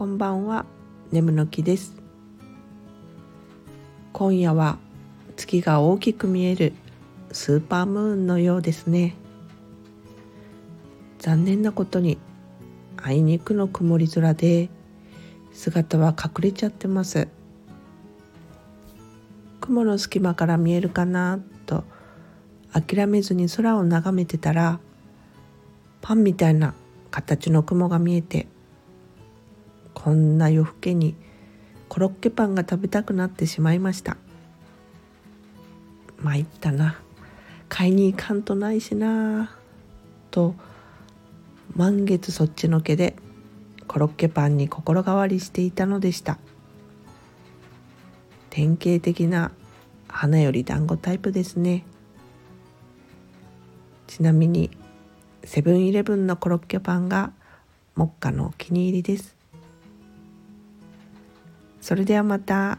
こんばんは。眠の木です。今夜は月が大きく見えるスーパームーンのようですね。残念なことにあいにくの曇り空で姿は隠れちゃってます。雲の隙間から見えるかなと諦めずに空を眺めてたらパンみたいな形の雲が見えてこんな夜更けにコロッケパンが食べたくなってしまいました。参ったな。買いに行かんとないしな。と満月そっちのけでコロッケパンに心変わりしていたのでした。典型的な花より団子タイプですね。ちなみにセブンイレブンのコロッケパンが目下のお気に入りです。それではまた。